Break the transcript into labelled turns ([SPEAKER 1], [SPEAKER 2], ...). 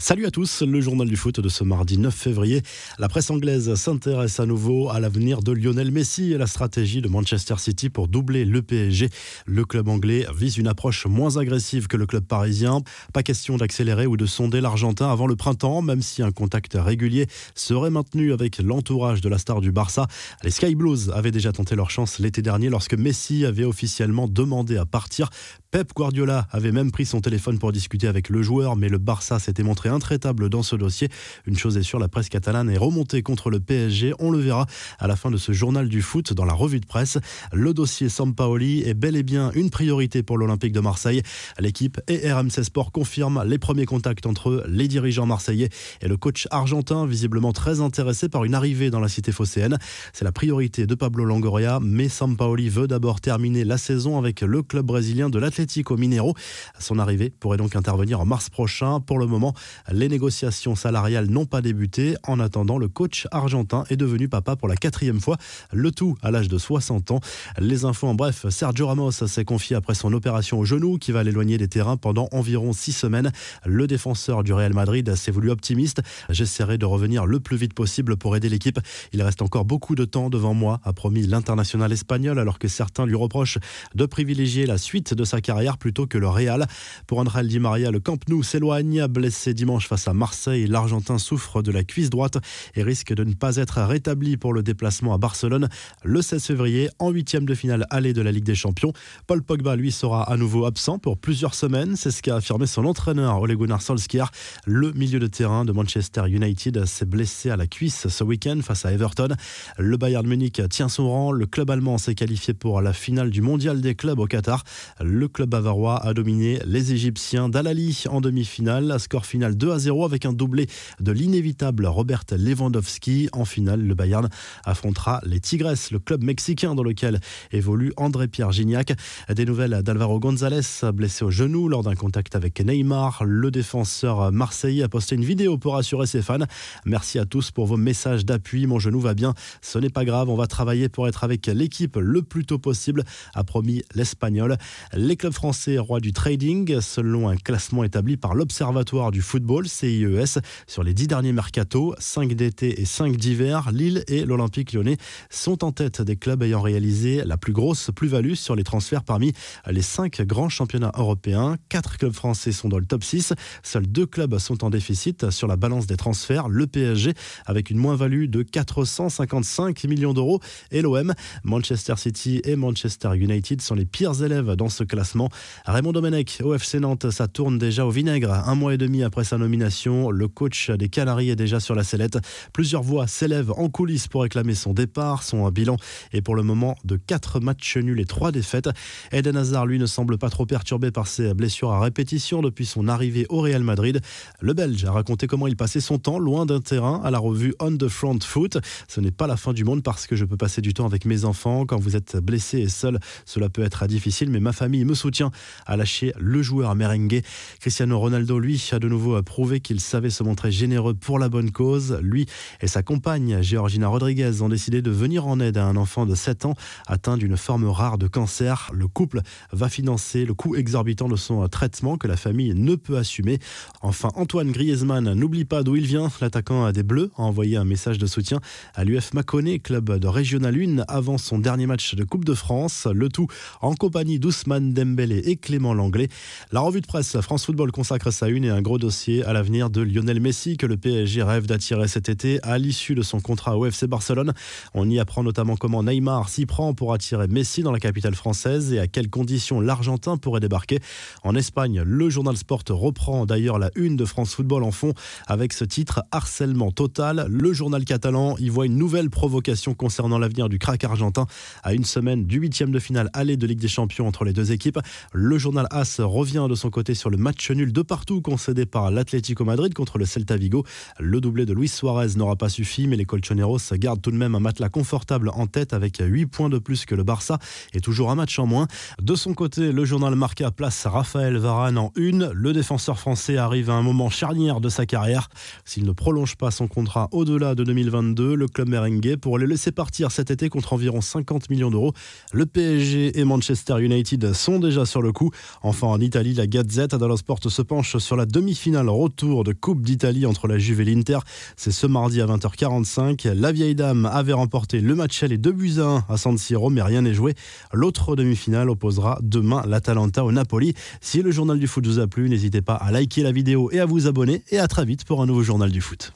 [SPEAKER 1] Salut à tous, le journal du foot de ce mardi 9 février. La presse anglaise s'intéresse à nouveau à l'avenir de Lionel Messi et la stratégie de Manchester City pour doubler le PSG. Le club anglais vise une approche moins agressive que le club parisien. Pas question d'accélérer ou de sonder l'Argentin avant le printemps, même si un contact régulier serait maintenu avec l'entourage de la star du Barça. Les Sky Blues avaient déjà tenté leur chance l'été dernier lorsque Messi avait officiellement demandé à partir. Pep Guardiola avait même pris son téléphone pour discuter avec le joueur, mais le Barça s'était montré intraitable dans ce dossier. Une chose est sûre, la presse catalane est remontée contre le PSG. On le verra à la fin de ce journal du foot dans la revue de presse. Le dossier Sampaoli est bel et bien une priorité pour l'Olympique de Marseille. L'équipe et RMC Sport confirment les premiers contacts entre les dirigeants marseillais et le coach argentin, visiblement très intéressé par une arrivée dans la cité phocéenne. C'est la priorité de Pablo Longoria, mais Sampaoli veut d'abord terminer la saison avec le club brésilien de l'Atlético au Minero. Son arrivée pourrait donc intervenir en mars prochain. Pour le moment, les négociations salariales n'ont pas débuté. En attendant, le coach argentin est devenu papa pour la quatrième fois, le tout à l'âge de 60 ans. Les infos en bref, Sergio Ramos s'est confié après son opération au genou qui va l'éloigner des terrains pendant environ six semaines. Le défenseur du Real Madrid s'est voulu optimiste. J'essaierai de revenir le plus vite possible pour aider l'équipe. Il reste encore beaucoup de temps devant moi, a promis l'international espagnol, alors que certains lui reprochent de privilégier la suite de sa carrière plutôt que le Real. Pour André Di Maria, le Camp Nou s'éloigne. Blessé dimanche face à Marseille, l'Argentin souffre de la cuisse droite et risque de ne pas être rétabli pour le déplacement à Barcelone le 16 février en huitième de finale allée de la Ligue des Champions. Paul Pogba, lui, sera à nouveau absent pour plusieurs semaines. C'est ce qu'a affirmé son entraîneur Ole Gunnar Solskjaer. Le milieu de terrain de Manchester United s'est blessé à la cuisse ce week-end face à Everton. Le Bayern Munich tient son rang. Le club allemand s'est qualifié pour la finale du mondial des clubs au Qatar. Le club bavarois a dominé les Égyptiens d'Alali en demi-finale. Score final 2 à 0 avec un doublé de l'inévitable Robert Lewandowski. En finale, le Bayern affrontera les Tigres, le club mexicain dans lequel évolue André-Pierre Gignac. Des nouvelles d'Alvaro González, blessé au genou lors d'un contact avec Neymar. Le défenseur marseillais a posté une vidéo pour assurer ses fans. Merci à tous pour vos messages d'appui. Mon genou va bien. Ce n'est pas grave. On va travailler pour être avec l'équipe le plus tôt possible, a promis l'Espagnol. Les clubs français rois du trading, selon un classement établi par l'Observatoire du football, CIES, sur les dix derniers mercatos, 5 d'été et 5 d'hiver, Lille et l'Olympique lyonnais sont en tête des clubs ayant réalisé la plus grosse plus-value sur les transferts parmi les cinq grands championnats européens. Quatre clubs français sont dans le top 6. Seuls deux clubs sont en déficit sur la balance des transferts. Le PSG avec une moins-value de 455 millions d'euros et l'OM, Manchester City et Manchester United sont les pires élèves dans ce classement. Raymond Domenech, au FC Nantes, ça tourne déjà au vinaigre. Un mois et demi après sa nomination, le coach des Canaries est déjà sur la sellette. Plusieurs voix s'élèvent en coulisses pour réclamer son départ. Son bilan est pour le moment de 4 matchs nuls et 3 défaites. Eden Hazard, lui, ne semble pas trop perturbé par ses blessures à répétition depuis son arrivée au Real Madrid. Le Belge a raconté comment il passait son temps loin d'un terrain à la revue On the Front Foot. Ce n'est pas la fin du monde parce que je peux passer du temps avec mes enfants. Quand vous êtes blessé et seul, cela peut être difficile, mais ma famille me soutient, a lâché le joueur merengue. Cristiano Ronaldo, lui, a de nouveau prouvé qu'il savait se montrer généreux pour la bonne cause. Lui et sa compagne, Georgina Rodriguez, ont décidé de venir en aide à un enfant de 7 ans atteint d'une forme rare de cancer. Le couple va financer le coût exorbitant de son traitement que la famille ne peut assumer. Enfin, Antoine Griezmann n'oublie pas d'où il vient. L'attaquant des Bleus a envoyé un message de soutien à l'UF Mâconnais, club de Régional 1, avant son dernier match de Coupe de France. Le tout en compagnie d'Ousmane Dembélé et Clément Langlais. La revue de presse France Football consacre sa une et un gros dossier à l'avenir de Lionel Messi que le PSG rêve d'attirer cet été à l'issue de son contrat au FC Barcelone. On y apprend notamment comment Neymar s'y prend pour attirer Messi dans la capitale française et à quelles conditions l'Argentin pourrait débarquer. En Espagne, le journal Sport reprend d'ailleurs la une de France Football en fond avec ce titre Harcèlement total. Le journal catalan y voit une nouvelle provocation concernant l'avenir du crack argentin à une semaine du huitième de finale aller de Ligue des Champions entre les deux équipes. Le journal AS revient de son côté sur le match nul de partout concédé par l'Atlético Madrid contre le Celta Vigo. Le doublé de Luis Suarez n'aura pas suffi, mais les Colchoneros gardent tout de même un matelas confortable en tête avec 8 points de plus que le Barça et toujours un match en moins. De son côté, le journal Marca place Raphaël Varane en une. Le défenseur français arrive à un moment charnière de sa carrière. S'il ne prolonge pas son contrat au-delà de 2022, le club merengue pourrait le laisser partir cet été contre environ 50 millions d'euros. Le PSG et Manchester United sont déjà sur le coup. Enfin, en Italie, la Gazette dello Sport se penche sur la demi-finale finale retour de Coupe d'Italie entre la Juve et l'Inter. C'est ce mardi à 20h45. La vieille dame avait remporté le match aller 2 buts à 1 à San Siro, mais rien n'est joué. L'autre demi-finale opposera demain l'Atalanta au Napoli. Si le journal du foot vous a plu, n'hésitez pas à liker la vidéo et à vous abonner. Et à très vite pour un nouveau journal du foot.